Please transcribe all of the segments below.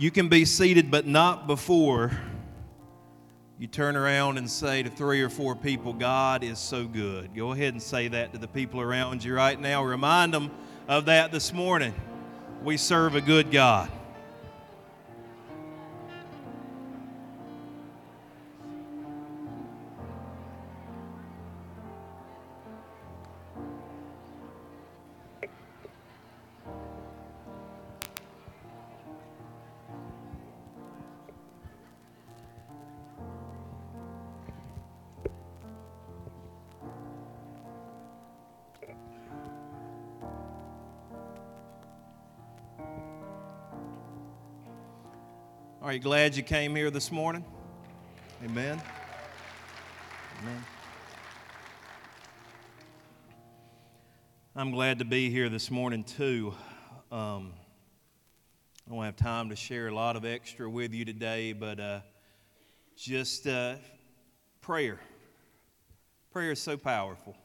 You can be seated, but not before you turn around and say to three or four people, God is so good. Go ahead and say that to the people around you right now. Remind them of that this morning. We serve a good God. Glad you came here this morning? Amen. Amen. I'm glad to be here this morning too. Um, I don't have time to share a lot of extra with you today, but uh, just uh, prayer. Prayer is so powerful,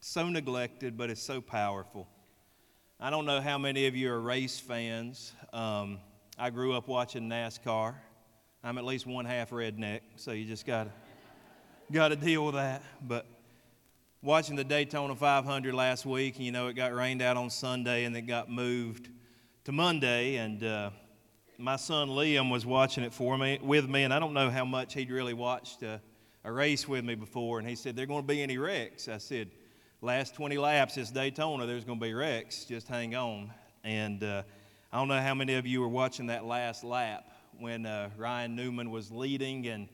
so neglected, but it's so powerful. I don't know how many of you are race fans. Um, I grew up watching NASCAR. I'm at least one half redneck, so you just got to got to deal with that. But watching the Daytona 500 last week, and you know, it got rained out on Sunday and it got moved to Monday. And uh, my son Liam was watching it for me with me, and I don't know how much he'd really watched a, a race with me before. And he said, "There are going to be any wrecks?" I said, "Last 20 laps, it's Daytona. There's going to be wrecks. Just hang on." And uh, I don't know how many of you were watching that last lap when uh, Ryan Newman was leading and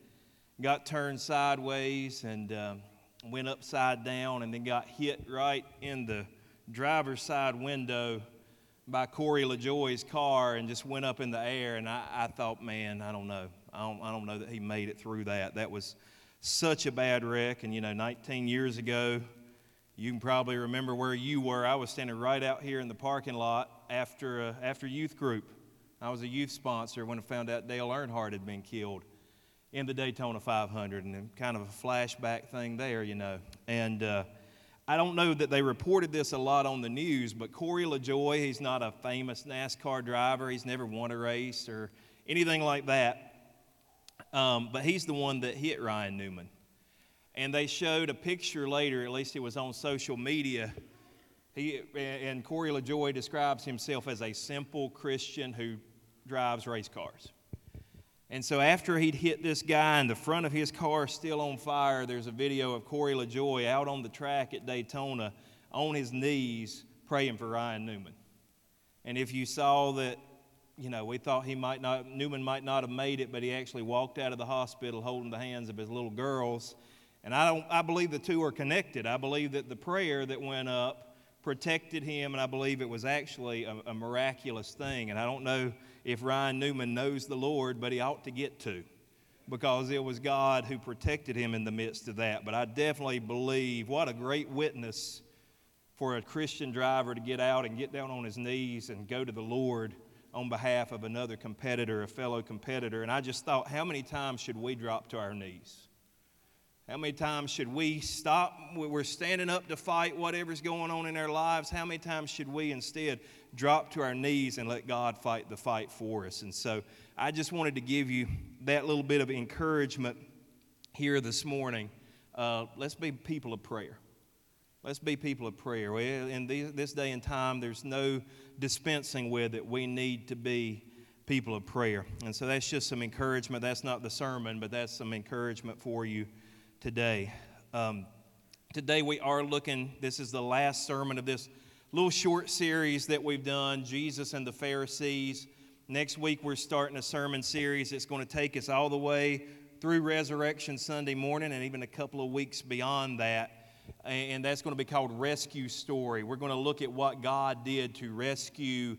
got turned sideways and um, went upside down and then got hit right in the driver's side window by Corey LaJoie's car and just went up in the air. And I, I thought, man, I don't know. I don't, I don't know that he made it through that. That was such a bad wreck. And, you know, 19 years ago, you can probably remember where you were. I was standing right out here in the parking lot after, uh, after youth group. I was a youth sponsor when I found out Dale Earnhardt had been killed in the Daytona 500, and kind of a flashback thing there, you know. And uh, I don't know that they reported this a lot on the news, but Corey LaJoie, he's not a famous NASCAR driver. He's never won a race or anything like that. Um, but he's the one that hit Ryan Newman. And they showed a picture later, at least it was on social media, he, and Corey LaJoie describes himself as a simple Christian who drives race cars. And so after he'd hit this guy and the front of his car still on fire, there's a video of Corey LaJoie out on the track at Daytona on his knees praying for Ryan Newman. And if you saw that, you know, we thought he might not, Newman might not have made it, but he actually walked out of the hospital holding the hands of his little girls. And I, don't, I believe the two are connected. I believe that the prayer that went up protected him, and I believe it was actually a, a, miraculous thing. And I don't know if Ryan Newman knows the Lord, but he ought to get to because it was God who protected him in the midst of that. But I definitely believe what a great witness for a Christian driver to get out and get down on his knees and go to the Lord on behalf of another competitor, a fellow competitor. And I just thought, how many times should we drop to our knees? How many times should we stop? We're standing up to fight whatever's going on in our lives. How many times should we instead drop to our knees and let God fight the fight for us? And so I just wanted to give you that little bit of encouragement here this morning. Uh, let's be people of prayer. Let's be people of prayer. In this day and time, there's no dispensing with it. We need to be people of prayer. And so that's just some encouragement. That's not the sermon, but that's some encouragement for you today. Um, today we are looking, this is the last sermon of this little short series that we've done Jesus and the Pharisees. Next week we're starting a sermon series that's going to take us all the way through Resurrection Sunday morning and even a couple of weeks beyond that. And that's going to be called Rescue Story. We're going to look at what God did to rescue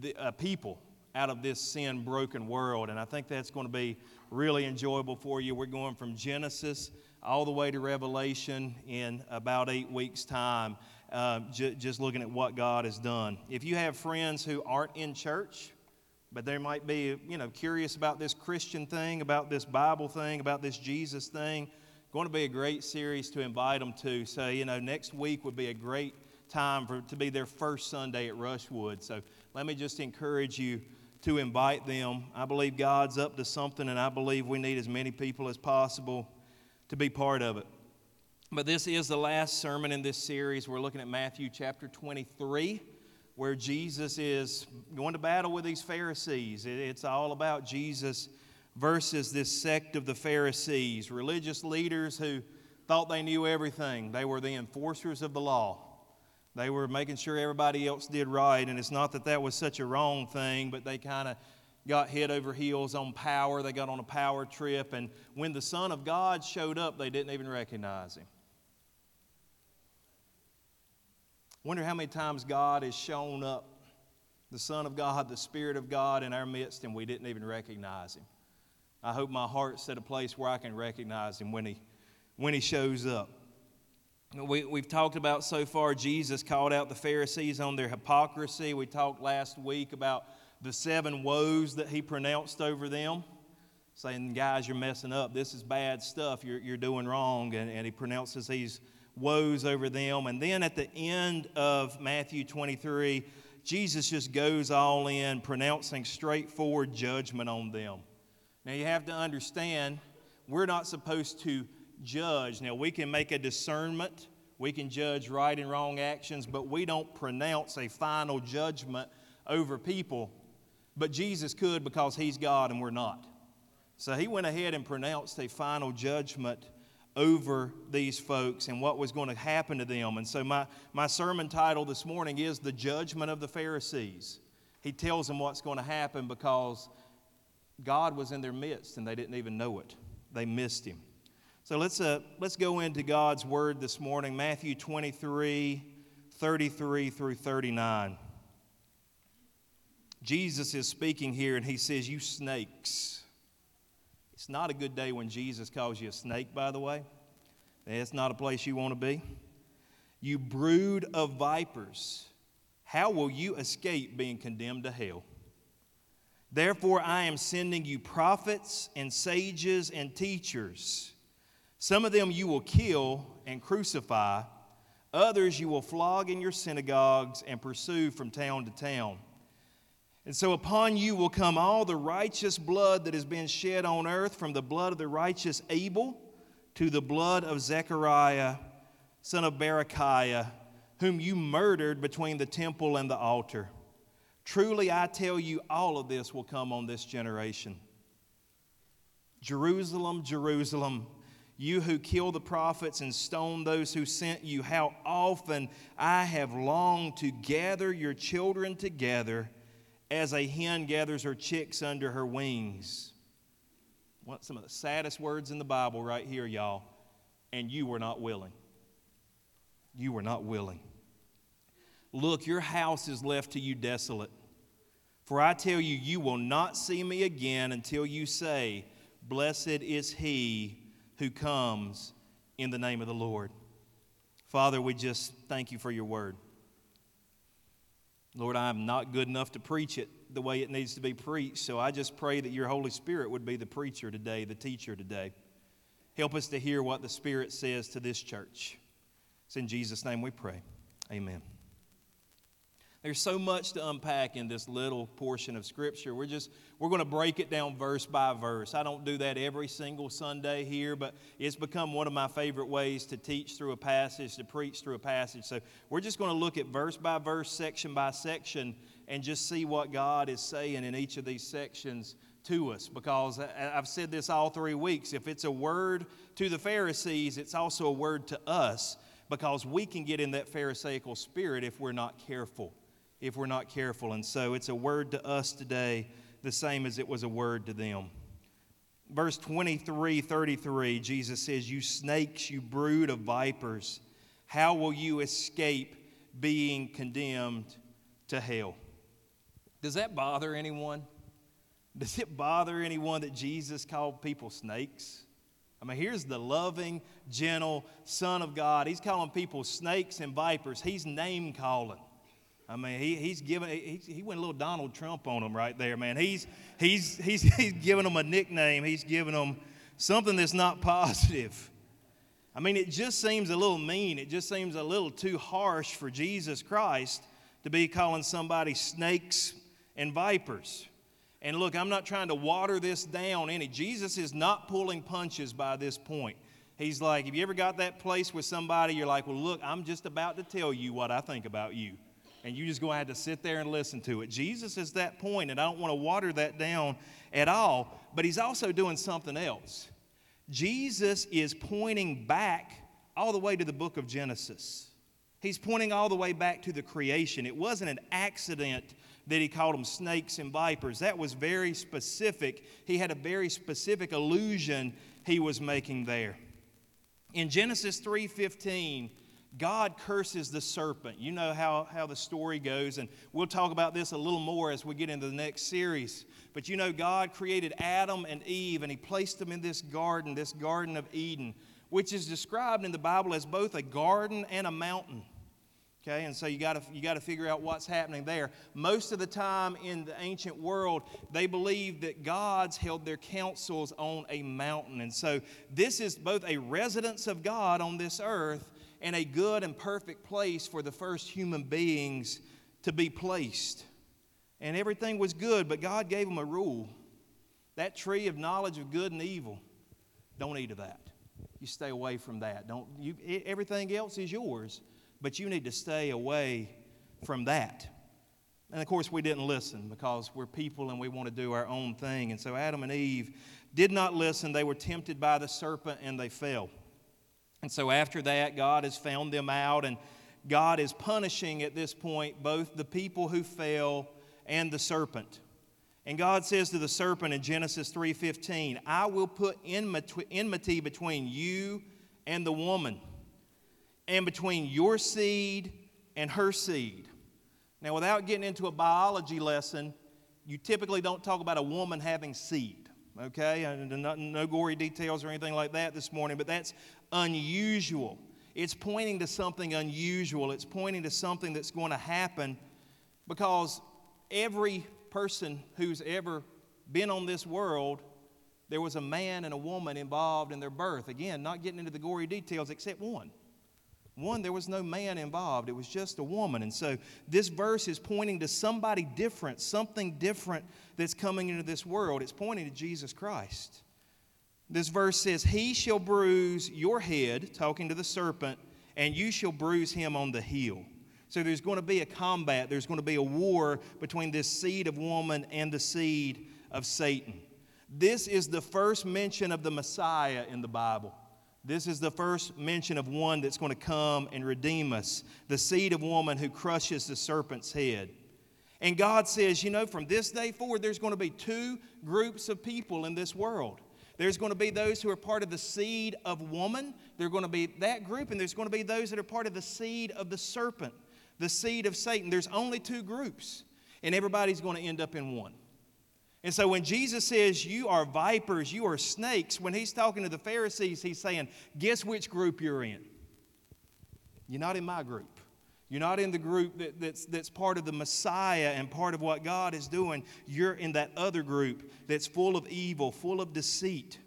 the, uh, people out of this sin broken world. And I think that's going to be really enjoyable for you. We're going from Genesis all the way to Revelation in about eight weeks' time, uh, j- just looking at what God has done. If you have friends who aren't in church, but they might be, you know, curious about this Christian thing, about this Bible thing, about this Jesus thing, going to be a great series to invite them to. So, you know, next week would be a great time for to be their first Sunday at Rushwood. So, let me just encourage you to invite them. I believe God's up to something, and I believe we need as many people as possible to be part of it. But this is the last sermon in this series. We're looking at Matthew chapter 23, where Jesus is going to battle with these Pharisees. It's all about Jesus versus this sect of the Pharisees, religious leaders who thought they knew everything. They were the enforcers of the law. They were making sure everybody else did right, and it's not that that was such a wrong thing, but they kind of got head over heels on power. They got on a power trip, and when the Son of God showed up, they didn't even recognize him. Wonder how many times God has shown up, the Son of God, the Spirit of God in our midst, and we didn't even recognize him. I hope my heart's at a place where I can recognize him when he, when he shows up. We, we've talked about so far, Jesus called out the Pharisees on their hypocrisy. We talked last week about the seven woes that he pronounced over them, saying, Guys, you're messing up. This is bad stuff. You're, you're doing wrong. And, and he pronounces these woes over them. And then at the end of Matthew 23, Jesus just goes all in, pronouncing straightforward judgment on them. Now, you have to understand, we're not supposed to judge. Now, we can make a discernment, we can judge right and wrong actions, but we don't pronounce a final judgment over people. But Jesus could because he's God and we're not. So he went ahead and pronounced a final judgment over these folks and what was going to happen to them. And so, my, my sermon title this morning is The Judgment of the Pharisees. He tells them what's going to happen because God was in their midst and they didn't even know it, they missed him. So let's, uh, let's go into God's word this morning, Matthew 23, 33 through 39. Jesus is speaking here and he says, You snakes. It's not a good day when Jesus calls you a snake, by the way. That's not a place you want to be. You brood of vipers, how will you escape being condemned to hell? Therefore, I am sending you prophets and sages and teachers. Some of them you will kill and crucify, others you will flog in your synagogues and pursue from town to town. And so upon you will come all the righteous blood that has been shed on earth, from the blood of the righteous Abel to the blood of Zechariah, son of Berechiah, whom you murdered between the temple and the altar. Truly, I tell you, all of this will come on this generation. Jerusalem, Jerusalem you who kill the prophets and stone those who sent you, how often I have longed to gather your children together as a hen gathers her chicks under her wings. What some of the saddest words in the Bible right here, y'all. And you were not willing. You were not willing. Look, your house is left to you desolate. For I tell you, you will not see me again until you say, Blessed is he who comes in the name of the Lord. Father, we just thank you for your word. Lord, I'm not good enough to preach it the way it needs to be preached, so I just pray that your Holy Spirit would be the preacher today, the teacher today. Help us to hear what the Spirit says to this church. It's in Jesus' name we pray. Amen. There's so much to unpack in this little portion of Scripture. We're just we're going to break it down verse by verse. I don't do that every single Sunday here, but it's become one of my favorite ways to teach through a passage, to preach through a passage. So we're just going to look at verse by verse, section by section, and just see what God is saying in each of these sections to us. Because I've said this all three weeks. If it's a word to the Pharisees, it's also a word to us because we can get in that Pharisaical spirit if we're not careful if we're not careful. And so it's a word to us today, the same as it was a word to them. Verse 23 33, Jesus says, You snakes, you brood of vipers, how will you escape being condemned to hell? Does that bother anyone? Does it bother anyone that Jesus called people snakes? I mean, here's the loving, gentle Son of God. He's calling people snakes and vipers. He's name calling. I mean, he, he's given, he, he went a little Donald Trump on them right there, man. He's, he's, he's, he's giving them a nickname, he's giving them something that's not positive. I mean, it just seems a little mean. It just seems a little too harsh for Jesus Christ to be calling somebody snakes and vipers. And look, I'm not trying to water this down any. Jesus is not pulling punches by this point. He's like, have you ever got that place with somebody you're like, well, look, I'm just about to tell you what I think about you. And you just go have to sit there and listen to it. Jesus is that point, and I don't want to water that down at all, but he's also doing something else. Jesus is pointing back all the way to the book of Genesis. He's pointing all the way back to the creation. It wasn't an accident that he called them snakes and vipers. That was very specific. He had a very specific allusion he was making there. In Genesis 3:15, God curses the serpent. You know how, how the story goes, and we'll talk about this a little more as we get into the next series. But you know, God created Adam and Eve, and He placed them in this garden, this Garden of Eden, which is described in the Bible as both a garden and a mountain. Okay, and so you got to you got to figure out what's happening there. Most of the time in the ancient world, they believed that gods held their councils on a mountain, and so this is both a residence of God on this earth and a good and perfect place for the first human beings to be placed. And everything was good, but God gave them a rule: that tree of knowledge of good and evil, don't eat of that. You stay away from that. Don't you? Everything else is yours but you need to stay away from that. And of course, we didn't listen because we're people and we want to do our own thing. And so Adam and Eve did not listen. They were tempted by the serpent and they fell. And so after that, God has found them out and God is punishing at this point both the people who fell and the serpent. And God says to the serpent in Genesis 3:15, "I will put enmity between you and the woman, and between your seed and her seed. Now, without getting into a biology lesson, you typically don't talk about a woman having seed, okay? No gory details or anything like that this morning, but that's unusual. It's pointing to something unusual. It's pointing to something that's going to happen because every person who's ever been on this world, there was a man and a woman involved in their birth. Again, not getting into the gory details except one. One, there was no man involved, it was just a woman. And so this verse is pointing to somebody different, something different that's coming into this world. It's pointing to Jesus Christ. This verse says, He shall bruise your head, talking to the serpent, and you shall bruise him on the heel. So there's going to be a combat, there's going to be a war between this seed of woman and the seed of Satan. This is the first mention of the Messiah in the Bible. This is the first mention of one that's going to come and redeem us, the seed of woman who crushes the serpent's head. And God says, you know, from this day forward, there's going to be two groups of people in this world. There's going to be those who are part of the seed of woman. They're going to be that group, and there's going to be those that are part of the seed of the serpent, the seed of Satan. There's only two groups, and everybody's going to end up in one. And so when Jesus says, You are vipers, you are snakes, when he's talking to the Pharisees, he's saying, Guess which group you're in? You're not in my group. You're not in the group that, that's, that's part of the Messiah and part of what God is doing. You're in that other group that's full of evil, full of deceit.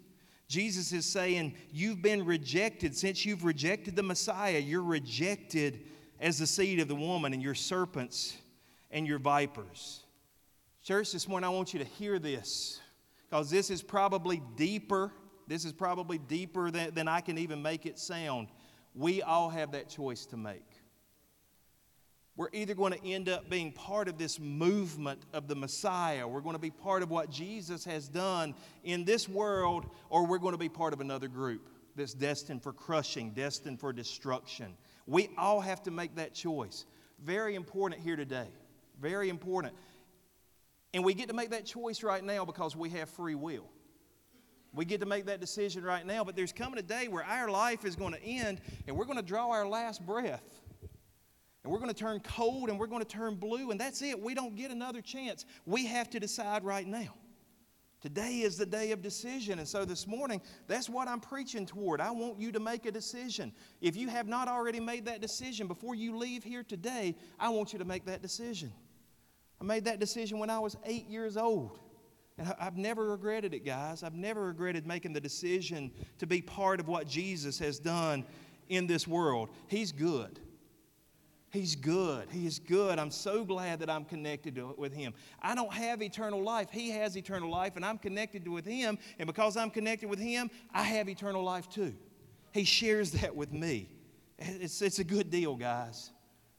Jesus is saying, You've been rejected. Since you've rejected the Messiah, you're rejected as the seed of the woman, and your serpents and your vipers. Church, this morning I want you to hear this because this is probably deeper. This is probably deeper than, than I can even make it sound. We all have that choice to make. We're either going to end up being part of this movement of the Messiah, we're going to be part of what Jesus has done in this world, or we're going to be part of another group that's destined for crushing, destined for destruction. We all have to make that choice. Very important here today. Very important. And we get to make that choice right now because we have free will. We get to make that decision right now, but there's coming a day where our life is going to end and we're going to draw our last breath. And we're going to turn cold and we're going to turn blue, and that's it. We don't get another chance. We have to decide right now. Today is the day of decision. And so this morning, that's what I'm preaching toward. I want you to make a decision. If you have not already made that decision before you leave here today, I want you to make that decision. I made that decision when I was eight years old. And I've never regretted it, guys. I've never regretted making the decision to be part of what Jesus has done in this world. He's good. He's good. He is good. I'm so glad that I'm connected to, with Him. I don't have eternal life. He has eternal life, and I'm connected with Him. And because I'm connected with Him, I have eternal life too. He shares that with me. It's, it's a good deal, guys.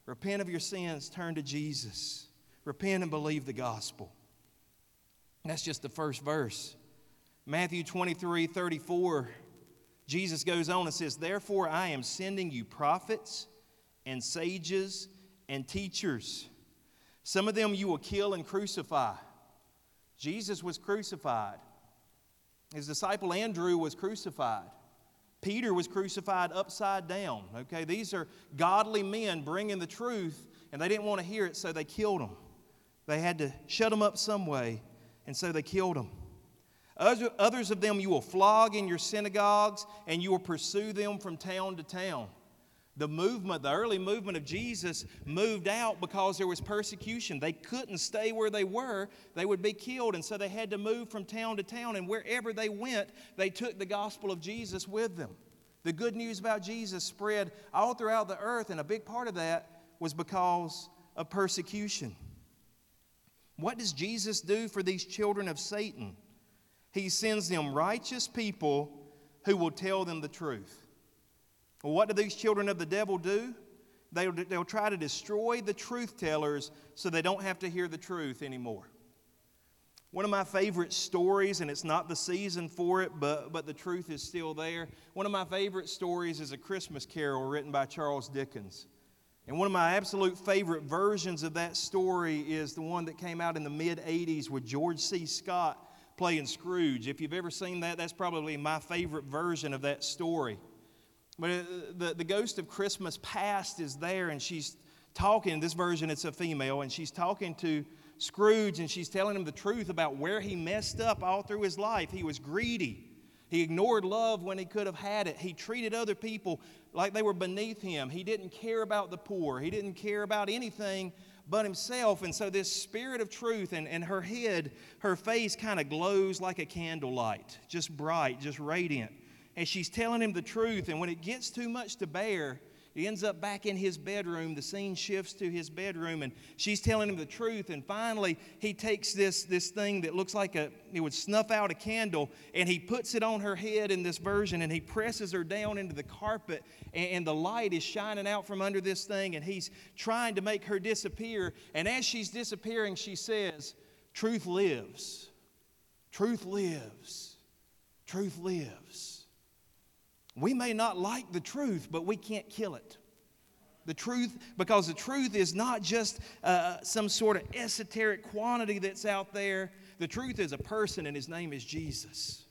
Repent of your sins, turn to Jesus. Repent and believe the gospel. that's just the first verse. Matthew 23 34, Jesus goes on and says, Therefore I am sending you prophets and sages and teachers. Some of them you will kill and crucify. Jesus was crucified. His disciple Andrew was crucified. Peter was crucified upside down. Okay, these are godly men bringing the truth, and they didn't want to hear it, so they killed them. They had to shut them up some way, and so they killed them. Others of them you will flog in your synagogues, and you will pursue them from town to town. The movement, the early movement of Jesus, moved out because there was persecution. They couldn't stay where they were, they would be killed. And so they had to move from town to town. And wherever they went, they took the gospel of Jesus with them. The good news about Jesus spread all throughout the earth, and a big part of that was because of persecution. What does Jesus do for these children of Satan? He sends them righteous people who will tell them the truth. Well, what do these children of the devil do? They'll, they'll try to destroy the truth tellers so they don't have to hear the truth anymore. One of my favorite stories, and it's not the season for it, but, but the truth is still there. One of my favorite stories is A Christmas Carol written by Charles Dickens. And one of my absolute favorite versions of that story is the one that came out in the mid 80s with George C. Scott playing Scrooge. If you've ever seen that, that's probably my favorite version of that story. But uh, the, the ghost of Christmas past is there, and she's talking. In this version, it's a female, and she's talking to Scrooge, and she's telling him the truth about where he messed up all through his life. He was greedy. He ignored love when he could have had it. He treated other people like they were beneath him. He didn't care about the poor. He didn't care about anything but himself. And so, this spirit of truth, and, and her head, her face kind of glows like a candlelight, just bright, just radiant and she's telling him the truth. And when it gets too much to bear, he ends up back in his bedroom. The scene shifts to his bedroom, and she's telling him the truth. And finally, he takes this, this thing that looks like a, it would snuff out a candle, and he puts it on her head in this version, and he presses her down into the carpet, and, and the light is shining out from under this thing, and he's trying to make her disappear. And as she's disappearing, she says, Truth lives. Truth lives. Truth lives. We may not like the truth, but we can't kill it. The truth, because the truth is not just uh, some sort of esoteric quantity that's out there. The truth is a person, and his name is Jesus.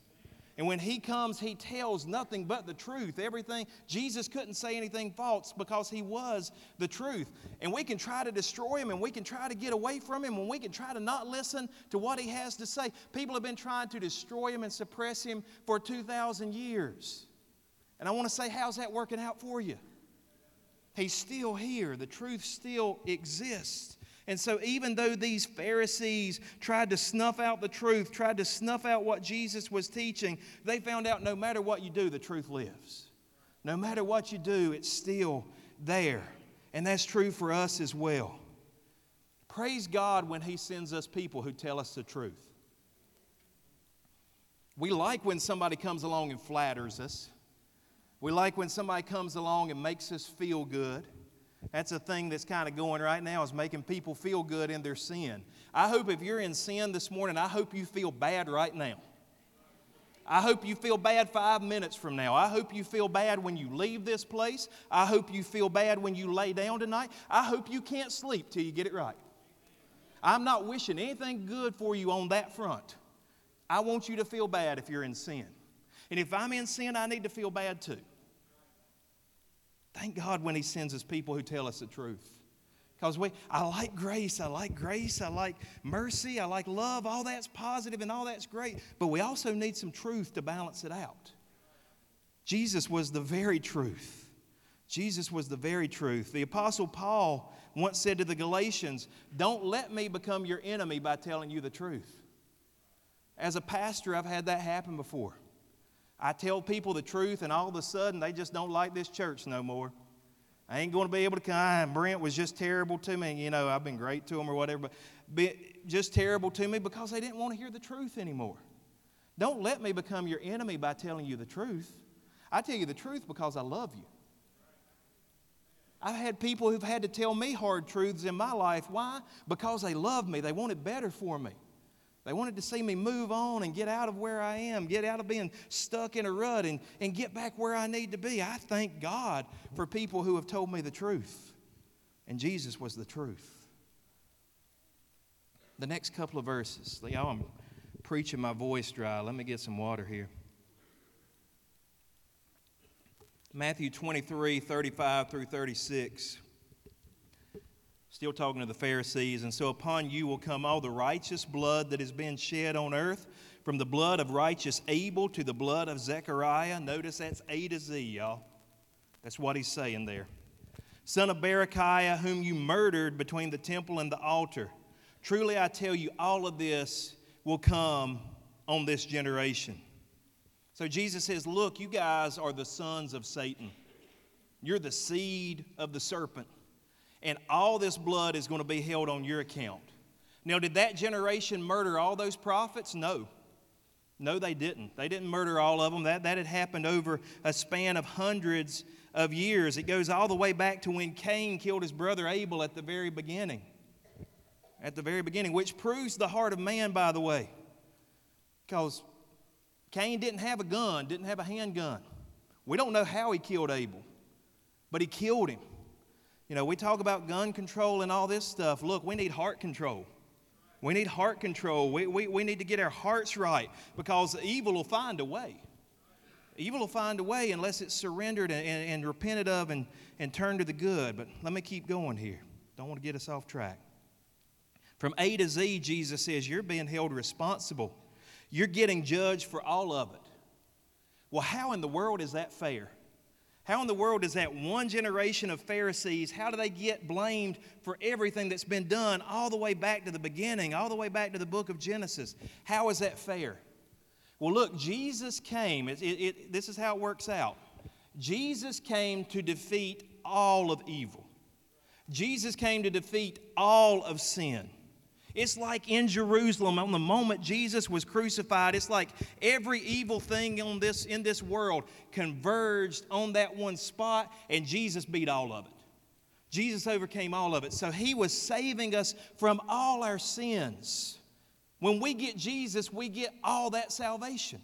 And when he comes, he tells nothing but the truth. Everything, Jesus couldn't say anything false because he was the truth. And we can try to destroy him and we can try to get away from him and we can try to not listen to what he has to say. People have been trying to destroy him and suppress him for 2,000 years. And I want to say, how's that working out for you? He's still here. The truth still exists. And so, even though these Pharisees tried to snuff out the truth, tried to snuff out what Jesus was teaching, they found out no matter what you do, the truth lives. No matter what you do, it's still there. And that's true for us as well. Praise God when He sends us people who tell us the truth. We like when somebody comes along and flatters us. We like when somebody comes along and makes us feel good. That's a thing that's kind of going right now is making people feel good in their sin. I hope if you're in sin this morning, I hope you feel bad right now. I hope you feel bad five minutes from now. I hope you feel bad when you leave this place. I hope you feel bad when you lay down tonight. I hope you can't sleep till you get it right. I'm not wishing anything good for you on that front. I want you to feel bad if you're in sin. And if I'm in sin, I need to feel bad too. Thank God when He sends us people who tell us the truth. Because we, I like grace, I like grace, I like mercy, I like love, all that's positive and all that's great. But we also need some truth to balance it out. Jesus was the very truth. Jesus was the very truth. The Apostle Paul once said to the Galatians, Don't let me become your enemy by telling you the truth. As a pastor, I've had that happen before. I tell people the truth, and all of a sudden they just don't like this church no more. I ain't going to be able to come. Brent was just terrible to me. You know, I've been great to him or whatever, but just terrible to me because they didn't want to hear the truth anymore. Don't let me become your enemy by telling you the truth. I tell you the truth because I love you. I've had people who've had to tell me hard truths in my life. Why? Because they love me. They wanted better for me. They wanted to see me move on and get out of where I am, get out of being stuck in a rut and, and get back where I need to be. I thank God for people who have told me the truth. And Jesus was the truth. The next couple of verses. Y'all, I'm preaching my voice dry. Let me get some water here. Matthew 23, 35 through 36. Still talking to the Pharisees. And so upon you will come all the righteous blood that has been shed on earth, from the blood of righteous Abel to the blood of Zechariah. Notice that's A to Z, y'all. That's what he's saying there. Son of Berechiah, whom you murdered between the temple and the altar. Truly I tell you, all of this will come on this generation. So Jesus says, Look, you guys are the sons of Satan. You're the seed of the serpent and all this blood is going to be held on your account. Now, did that generation murder all those prophets? No. No, they didn't. They didn't murder all of them. That, that had happened over a span of hundreds of years. It goes all the way back to when Cain killed his brother Abel at the very beginning. At the very beginning, which proves the heart of man, by the way. Because Cain didn't have a gun, didn't have a handgun. We don't know how he killed Abel, but he killed him. You know, we talk about gun control and all this stuff. Look, we need heart control. We need heart control. We, we, we need to get our hearts right because evil will find a way. Evil will find a way unless it's surrendered and, and, and repented of and, and turned to the good. But let me keep going here. Don't want to get us off track. From A to Z, Jesus says, You're being held responsible. You're getting judged for all of it. Well, how in the world is that fair? How in the world does that one generation of Pharisees, how do they get blamed for everything that's been done all the way back to the beginning, all the way back to the book of Genesis? How is that fair? Well, look, Jesus came. It, it, it, this is how it works out. Jesus came to defeat all of evil. Jesus came to defeat all of sin. It's like in Jerusalem, on the moment Jesus was crucified, it's like every evil thing on this, in this world converged on that one spot, and Jesus beat all of it. Jesus overcame all of it. So he was saving us from all our sins. When we get Jesus, we get all that salvation.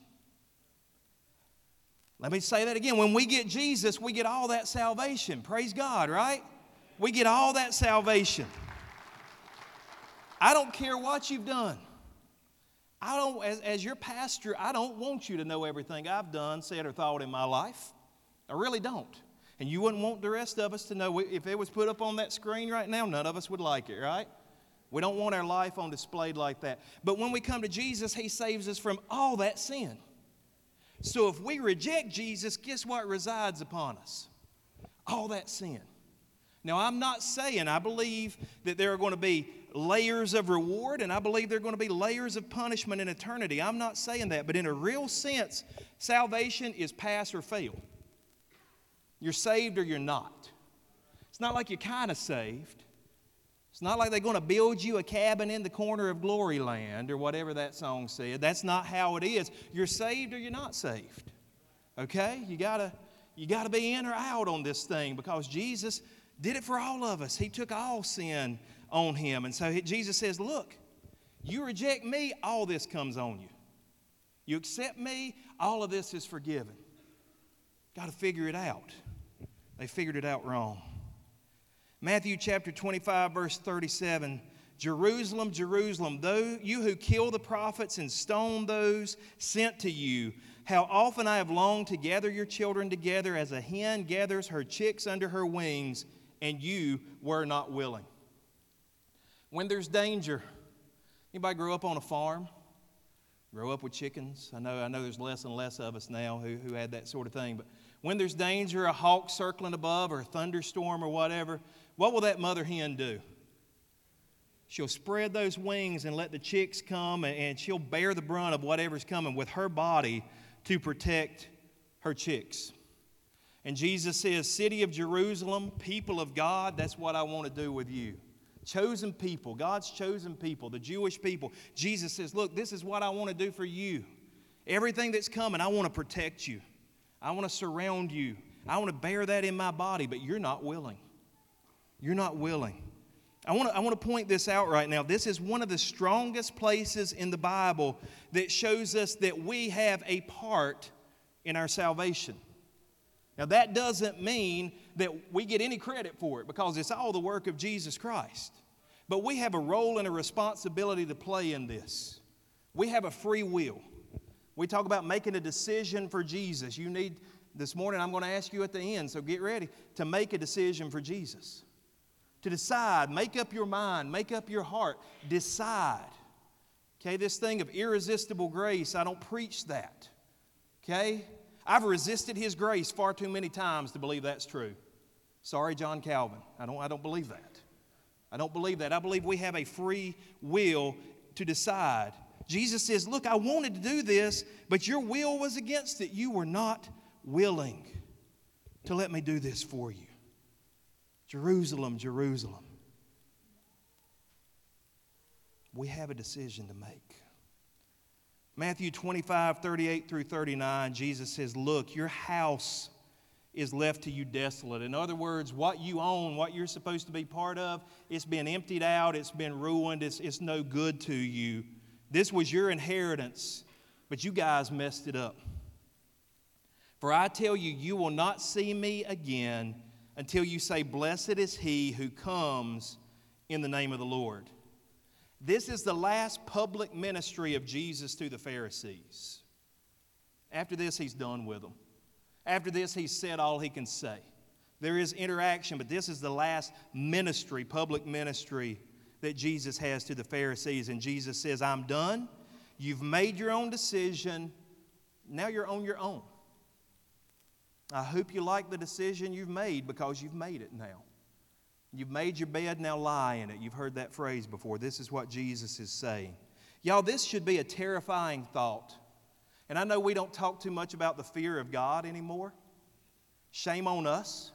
Let me say that again. When we get Jesus, we get all that salvation. Praise God, right? We get all that salvation. I don't care what you've done. I don't, as, as your pastor, I don't want you to know everything I've done, said, or thought in my life. I really don't. And you wouldn't want the rest of us to know. If it was put up on that screen right now, none of us would like it, right? We don't want our life on display like that. But when we come to Jesus, He saves us from all that sin. So if we reject Jesus, guess what resides upon us? All that sin. Now, I'm not saying I believe that there are going to be layers of reward, and I believe there are going to be layers of punishment in eternity. I'm not saying that, but in a real sense, salvation is pass or fail. You're saved or you're not. It's not like you're kind of saved. It's not like they're going to build you a cabin in the corner of glory land or whatever that song said. That's not how it is. You're saved or you're not saved. Okay? You got to you got to be in or out on this thing because Jesus did it for all of us. He took all sin on him. And so Jesus says, Look, you reject me, all this comes on you. You accept me, all of this is forgiven. Got to figure it out. They figured it out wrong. Matthew chapter 25, verse 37 Jerusalem, Jerusalem, though you who kill the prophets and stone those sent to you, how often I have longed to gather your children together as a hen gathers her chicks under her wings, and you were not willing when there's danger. Anybody grow up on a farm? Grow up with chickens? I know, I know there's less and less of us now who, who had that sort of thing. But when there's danger, a hawk circling above or a thunderstorm or whatever, what will that mother hen do? She'll spread those wings and let the chicks come, and she'll bear the brunt of whatever's coming with her body to protect her chicks. And Jesus says, City of Jerusalem, people of God, that's what I want to do with you. Chosen people, God's chosen people, the Jewish people. Jesus says, Look, this is what I want to do for you. Everything that's coming, I want to protect you. I want to surround you. I want to bear that in my body, but you're not willing. You're not willing. I want, to, I want to point this out right now. This is one of the strongest places in the Bible that shows us that we have a part in our salvation. Now, that doesn't mean that we get any credit for it because it's all the work of Jesus Christ. But we have a role and a responsibility to play in this. We have a free will. We talk about making a decision for Jesus. You need, this morning, I'm going to ask you at the end, so get ready to make a decision for Jesus. To decide, make up your mind, make up your heart, decide. Okay, this thing of irresistible grace, I don't preach that. Okay? I've resisted His grace far too many times to believe that's true. Sorry, John Calvin. I don't, I don't believe that. I don't believe that. I believe we have a free will to decide. Jesus says, Look, I wanted to do this, but your will was against it. You were not willing to let me do this for you. Jerusalem, Jerusalem. We have a decision to make. Matthew 25, 38 through 39, Jesus says, Look, your house is left to you desolate. In other words, what you own, what you're supposed to be part of, it's been emptied out, it's been ruined, it's, it's no good to you. This was your inheritance, but you guys messed it up. For I tell you, you will not see me again until you say, Blessed is he who comes in the name of the Lord. This is the last public ministry of Jesus to the Pharisees. After this, he's done with them. After this, he's said all he can say. There is interaction, but this is the last ministry, public ministry, that Jesus has to the Pharisees. And Jesus says, I'm done. You've made your own decision. Now you're on your own. I hope you like the decision you've made because you've made it now. You've made your bed, now lie in it. You've heard that phrase before. This is what Jesus is saying. Y'all, this should be a terrifying thought. And I know we don't talk too much about the fear of God anymore. Shame on us,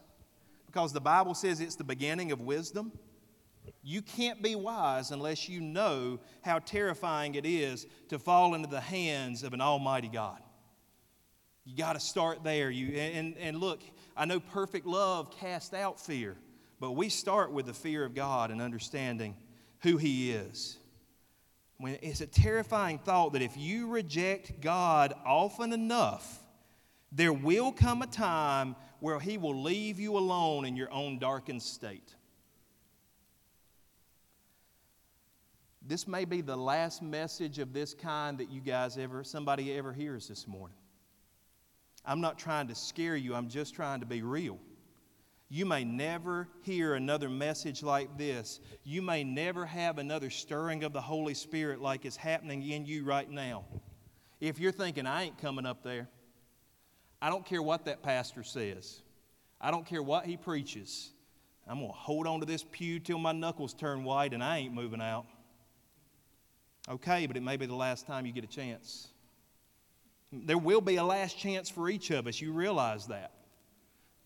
because the Bible says it's the beginning of wisdom. You can't be wise unless you know how terrifying it is to fall into the hands of an almighty God. You got to start there. You, and, and look, I know perfect love casts out fear. But we start with the fear of God and understanding who He is. When it's a terrifying thought that if you reject God often enough, there will come a time where He will leave you alone in your own darkened state. This may be the last message of this kind that you guys ever, somebody ever hears this morning. I'm not trying to scare you, I'm just trying to be real. You may never hear another message like this. You may never have another stirring of the Holy Spirit like is happening in you right now. If you're thinking, I ain't coming up there, I don't care what that pastor says, I don't care what he preaches. I'm going to hold on to this pew till my knuckles turn white and I ain't moving out. Okay, but it may be the last time you get a chance. There will be a last chance for each of us. You realize that.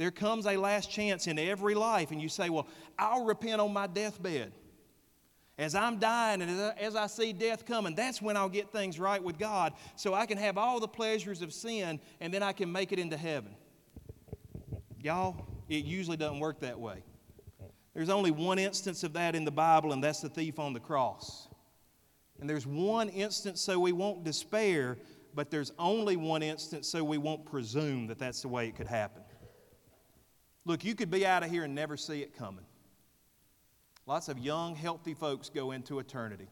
There comes a last chance in every life, and you say, Well, I'll repent on my deathbed. As I'm dying and as I see death coming, that's when I'll get things right with God so I can have all the pleasures of sin and then I can make it into heaven. Y'all, it usually doesn't work that way. There's only one instance of that in the Bible, and that's the thief on the cross. And there's one instance so we won't despair, but there's only one instance so we won't presume that that's the way it could happen. Look, you could be out of here and never see it coming. Lots of young, healthy folks go into eternity.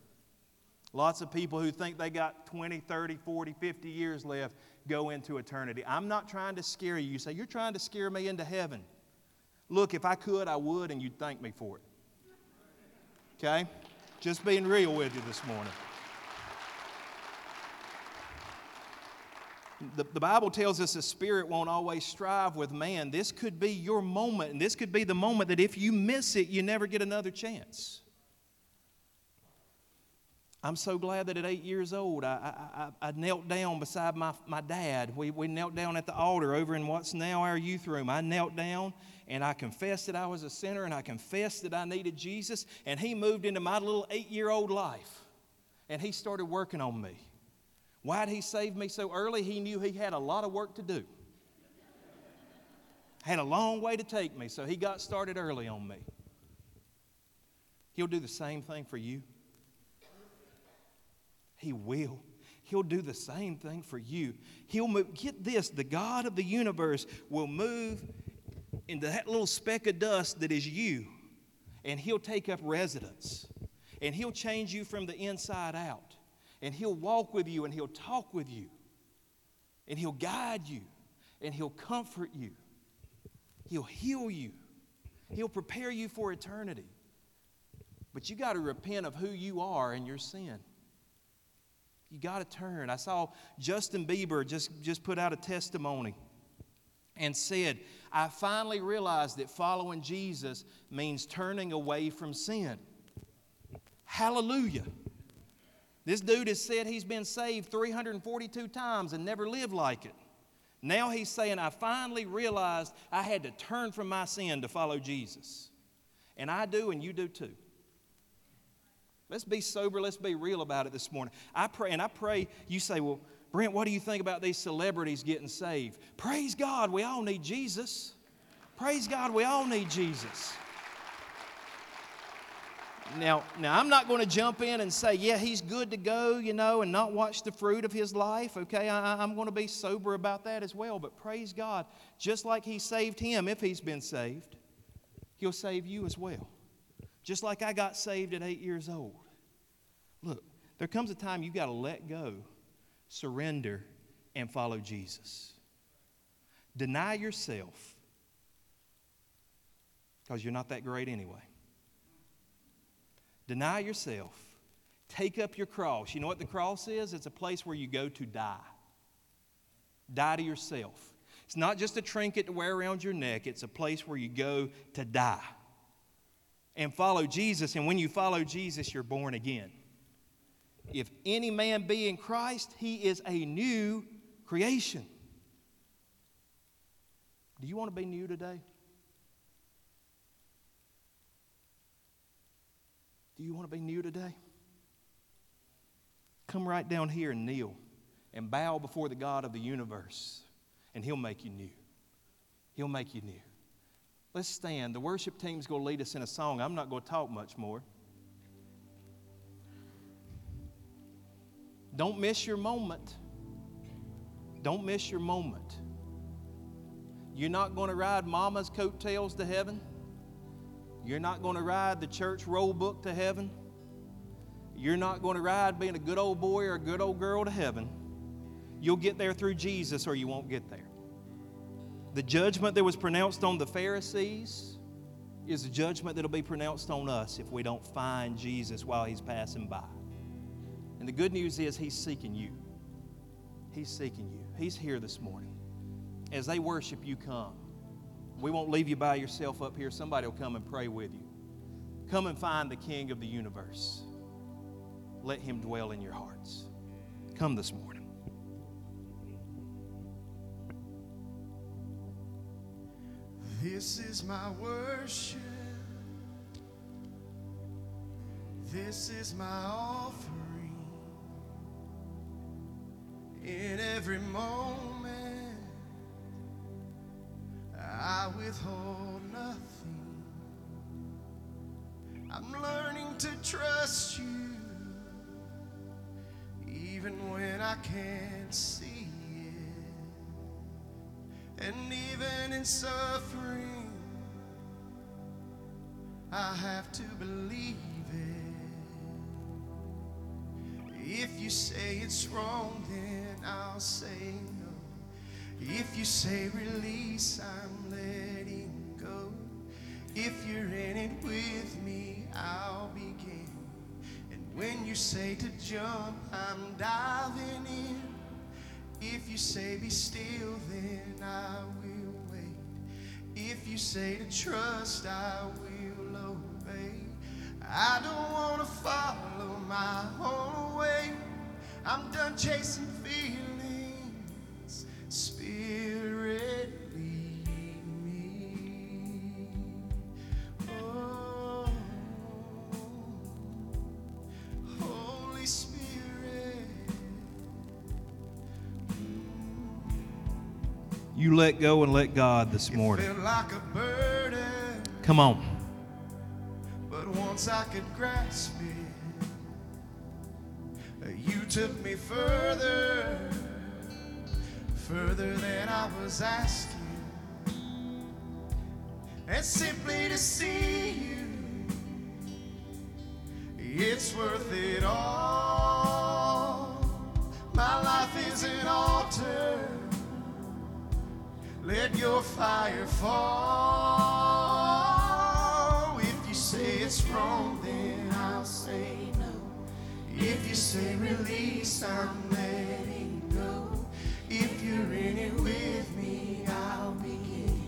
Lots of people who think they got 20, 30, 40, 50 years left go into eternity. I'm not trying to scare you. You say, You're trying to scare me into heaven. Look, if I could, I would, and you'd thank me for it. Okay? Just being real with you this morning. The, the Bible tells us the Spirit won't always strive with man. This could be your moment, and this could be the moment that if you miss it, you never get another chance. I'm so glad that at eight years old, I, I, I, knelt down beside my, my dad. We, we knelt down at the altar over in what's now our youth room. I knelt down and I confessed that I was a sinner and I confessed that I needed Jesus. And he moved into my little eight year old life and he started working on me. Why did he save me so early? He knew he had a lot of work to do. Had a long way to take me, so he got started early on me. He'll do the same thing for you. He will. He'll do the same thing for you. He'll move, get this, the God of the universe will move into that little speck of dust that is you, and He'll take up residence. And He'll change you from the inside out. And He'll walk with you, and He'll talk with you. And He'll guide you, and He'll comfort you. He'll heal you. He'll prepare you for eternity. But you got to repent of who you are and your sin. You got to turn. I saw Justin Bieber just, just put out a testimony and said, I finally realized that following Jesus means turning away from sin. Hallelujah. This dude has said he's been saved 342 times and never lived like it. Now he's saying, I finally realized I had to turn from my sin to follow Jesus. And I do, and you do too. Let's be sober. Let's be real about it this morning. I pray, and I pray you say, Well, Brent, what do you think about these celebrities getting saved? Praise God, we all need Jesus. Praise God, we all need Jesus. Now, now I'm not going to jump in and say, yeah, he's good to go, you know, and not watch the fruit of his life. Okay, I, I'm going to be sober about that as well. But praise God, just like he saved him, if he's been saved, he'll save you as well just like I got saved at eight years old. Look, there comes a time you've got to let go, surrender, and follow Jesus. Deny yourself because you're not that great anyway. Deny yourself. Take up your cross. You know what the cross is? It's a place where you go to die. Die to yourself. It's not just a trinket to wear around your neck, it's a place where you go to die and follow Jesus. And when you follow Jesus, you're born again. If any man be in Christ, he is a new creation. Do you want to be new today? Do you want to be new today? Come right down here and kneel and bow before the God of the universe, and He'll make you new. He'll make you new. Let's stand. The worship team's going to lead us in a song. I'm not going to talk much more. Don't miss your moment. Don't miss your moment. You're not going to ride mama's coattails to heaven. You're not going to ride the church roll book to heaven. You're not going to ride being a good old boy or a good old girl to heaven. You'll get there through Jesus or you won't get there. The judgment that was pronounced on the Pharisees is a judgment that'll be pronounced on us if we don't find Jesus while he's passing by. And the good news is he's seeking you. He's seeking you. He's here this morning. As they worship, you come. We won't leave you by yourself up here. Somebody will come and pray with you. Come and find the King of the universe. Let him dwell in your hearts. Come this morning. This is my worship. This is my offering. In every moment, I withhold nothing. I'm learning to trust you, even when I can't see. It. And even in suffering, I have to believe it. If you say it's wrong, then I'll say no. If you say release, I'm. If you're in it with me, I'll begin. And when you say to jump, I'm diving in. If you say be still, then I will wait. If you say to trust, I will obey. I don't want to follow my own way. I'm done chasing feelings. You let go and let God this morning. like a burden. Come on. But once I could grasp it, you took me further, further than I was asking. And simply to see you, it's worth it all. My life is an altar. Let your fire fall. If you say it's wrong, then I'll say no. If you say release, I'm letting go. If you're in it with me, I'll begin.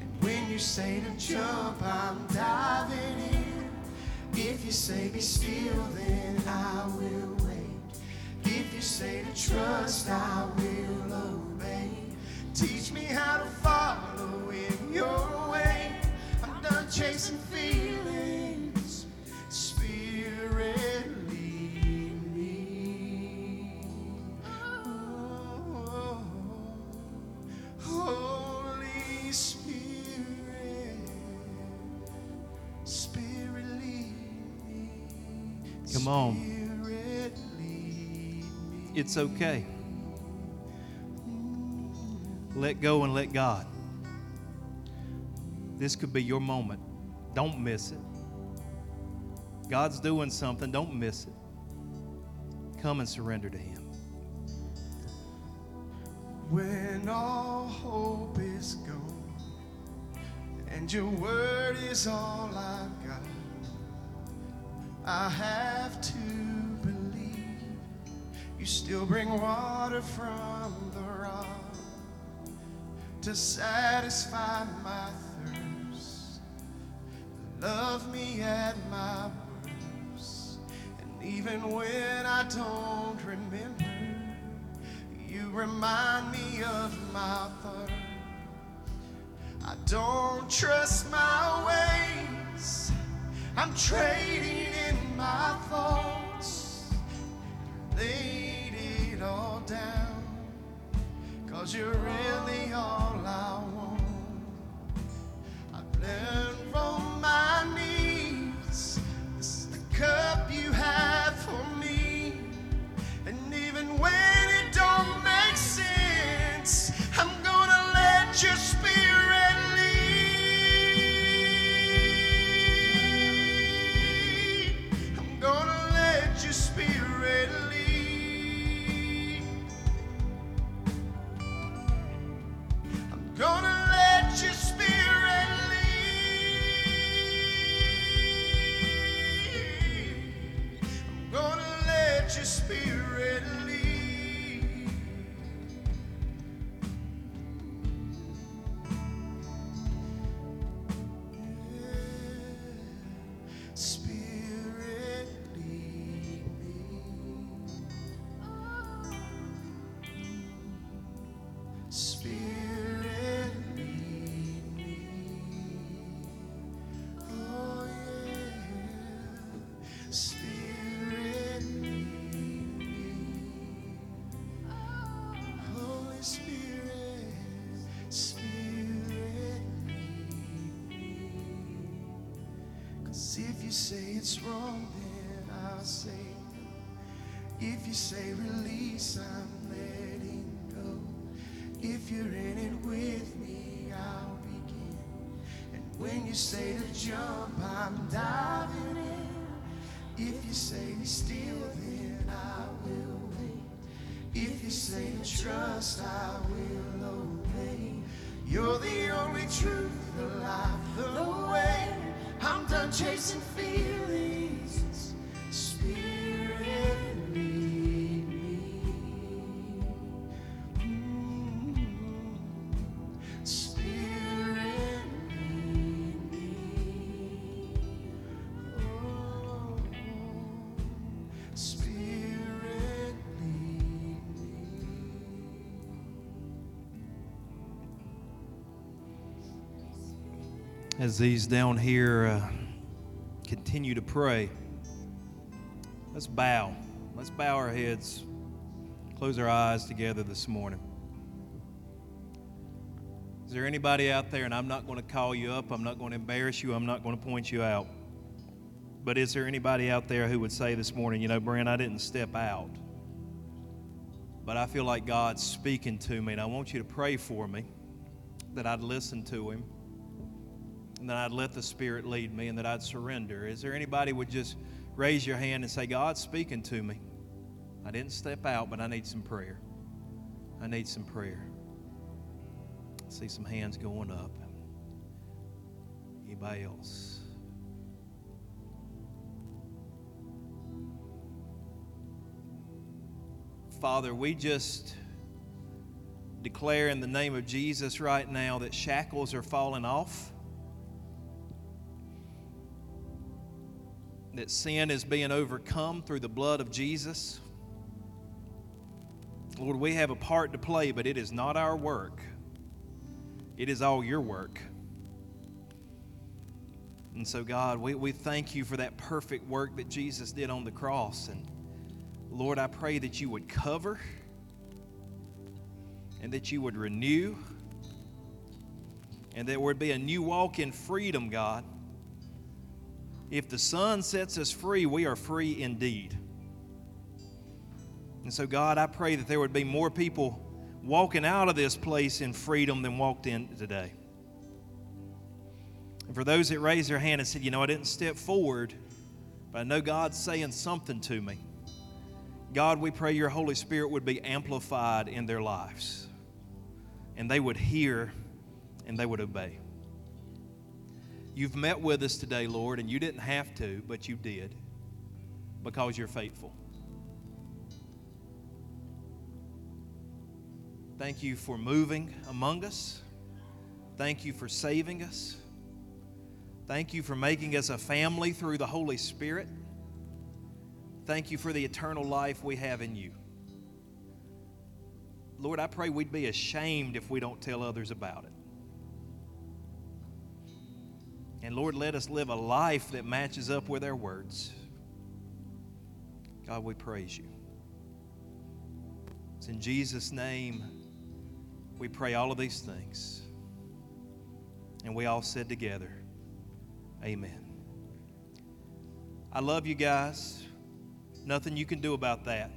And when you say to jump, I'm diving in. If you say be still, then I will wait. If you say to trust, I will chasing feelings. Spirit, lead me. Oh, Holy Spirit, Spirit, lead me. Come on. Spirit. It's okay. Let go and let God. This could be your moment. Don't miss it. God's doing something. Don't miss it. Come and surrender to Him. When all hope is gone and your word is all I've got, I have to believe you still bring water from the rock to satisfy my thirst. Love me at my worst, and even when I don't remember. You remind me of my thirst. I don't trust my ways. I'm trading in my thoughts. Laid it all down. Cause you're really all I want. I've learned from you say it's wrong, then I'll say no. If you say release, I'm letting go. If you're in it with me, I'll begin. And when you say to jump, I'm diving in. If you say be still, then I will wait. If you say to trust, I will obey. You're the only truth, the life, the chasing feelings. Spirit, lead me. Mm-hmm. Spirit, lead me. Oh. Spirit, lead me. As these down here. Uh, continue to pray, let's bow. Let's bow our heads, close our eyes together this morning. Is there anybody out there, and I'm not going to call you up, I'm not going to embarrass you, I'm not going to point you out. But is there anybody out there who would say this morning, you know, Brent, I didn't step out, but I feel like God's speaking to me, and I want you to pray for me that I'd listen to Him and that I'd let the Spirit lead me and that I'd surrender. Is there anybody would just raise your hand and say, God's speaking to me? I didn't step out, but I need some prayer. I need some prayer. I see some hands going up. Anybody else? Father, we just declare in the name of Jesus right now that shackles are falling off. That sin is being overcome through the blood of Jesus. Lord, we have a part to play, but it is not our work. It is all your work. And so, God, we, we thank you for that perfect work that Jesus did on the cross. And Lord, I pray that you would cover and that you would renew and there would be a new walk in freedom, God. If the Son sets us free, we are free indeed. And so, God, I pray that there would be more people walking out of this place in freedom than walked in today. And for those that raised their hand and said, You know, I didn't step forward, but I know God's saying something to me. God, we pray your Holy Spirit would be amplified in their lives and they would hear and they would obey. You've met with us today, Lord, and you didn't have to, but you did because you're faithful. Thank you for moving among us. Thank you for saving us. Thank you for making us a family through the Holy Spirit. Thank you for the eternal life we have in you. Lord, I pray we'd be ashamed if we don't tell others about it. And Lord, let us live a life that matches up with our words. God, we praise you. It's in Jesus' name we pray all of these things. And we all said together, Amen. I love you guys. Nothing you can do about that.